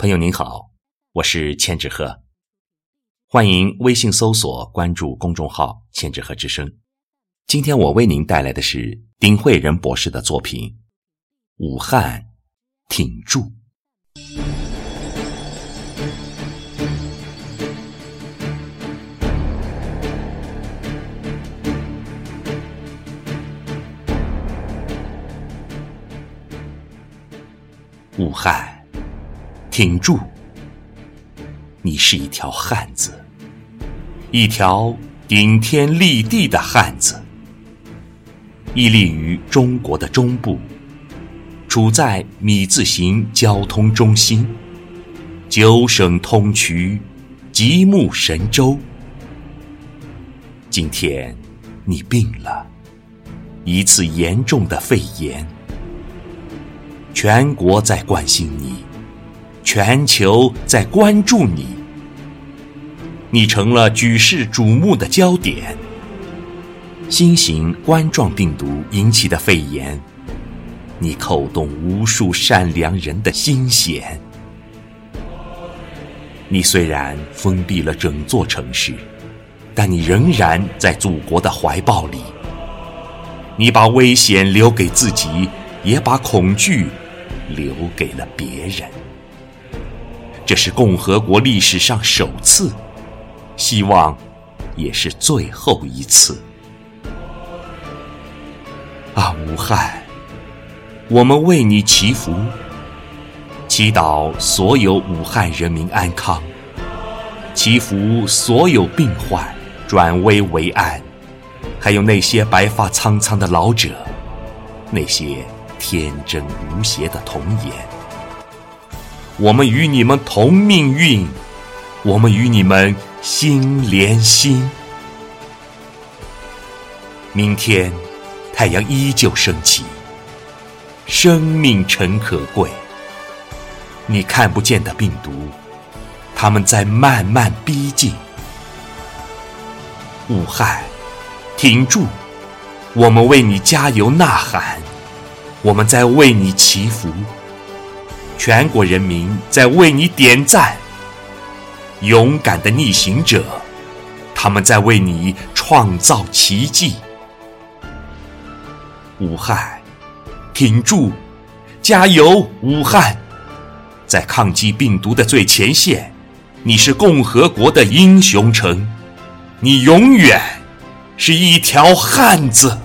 朋友您好，我是千纸鹤，欢迎微信搜索关注公众号“千纸鹤之声”。今天我为您带来的是丁慧仁博士的作品《武汉挺住》。武汉。挺住！你是一条汉子，一条顶天立地的汉子，屹立于中国的中部，处在米字形交通中心，九省通衢，极目神州。今天你病了，一次严重的肺炎，全国在关心你。全球在关注你，你成了举世瞩目的焦点。新型冠状病毒引起的肺炎，你扣动无数善良人的心弦。你虽然封闭了整座城市，但你仍然在祖国的怀抱里。你把危险留给自己，也把恐惧留给了别人。这是共和国历史上首次，希望也是最后一次。啊，武汉，我们为你祈福，祈祷所有武汉人民安康，祈福所有病患转危为安，还有那些白发苍苍的老者，那些天真无邪的童颜。我们与你们同命运，我们与你们心连心。明天，太阳依旧升起，生命诚可贵。你看不见的病毒，他们在慢慢逼近。武汉，挺住！我们为你加油呐喊，我们在为你祈福。全国人民在为你点赞，勇敢的逆行者，他们在为你创造奇迹。武汉，挺住，加油！武汉，在抗击病毒的最前线，你是共和国的英雄城，你永远是一条汉子。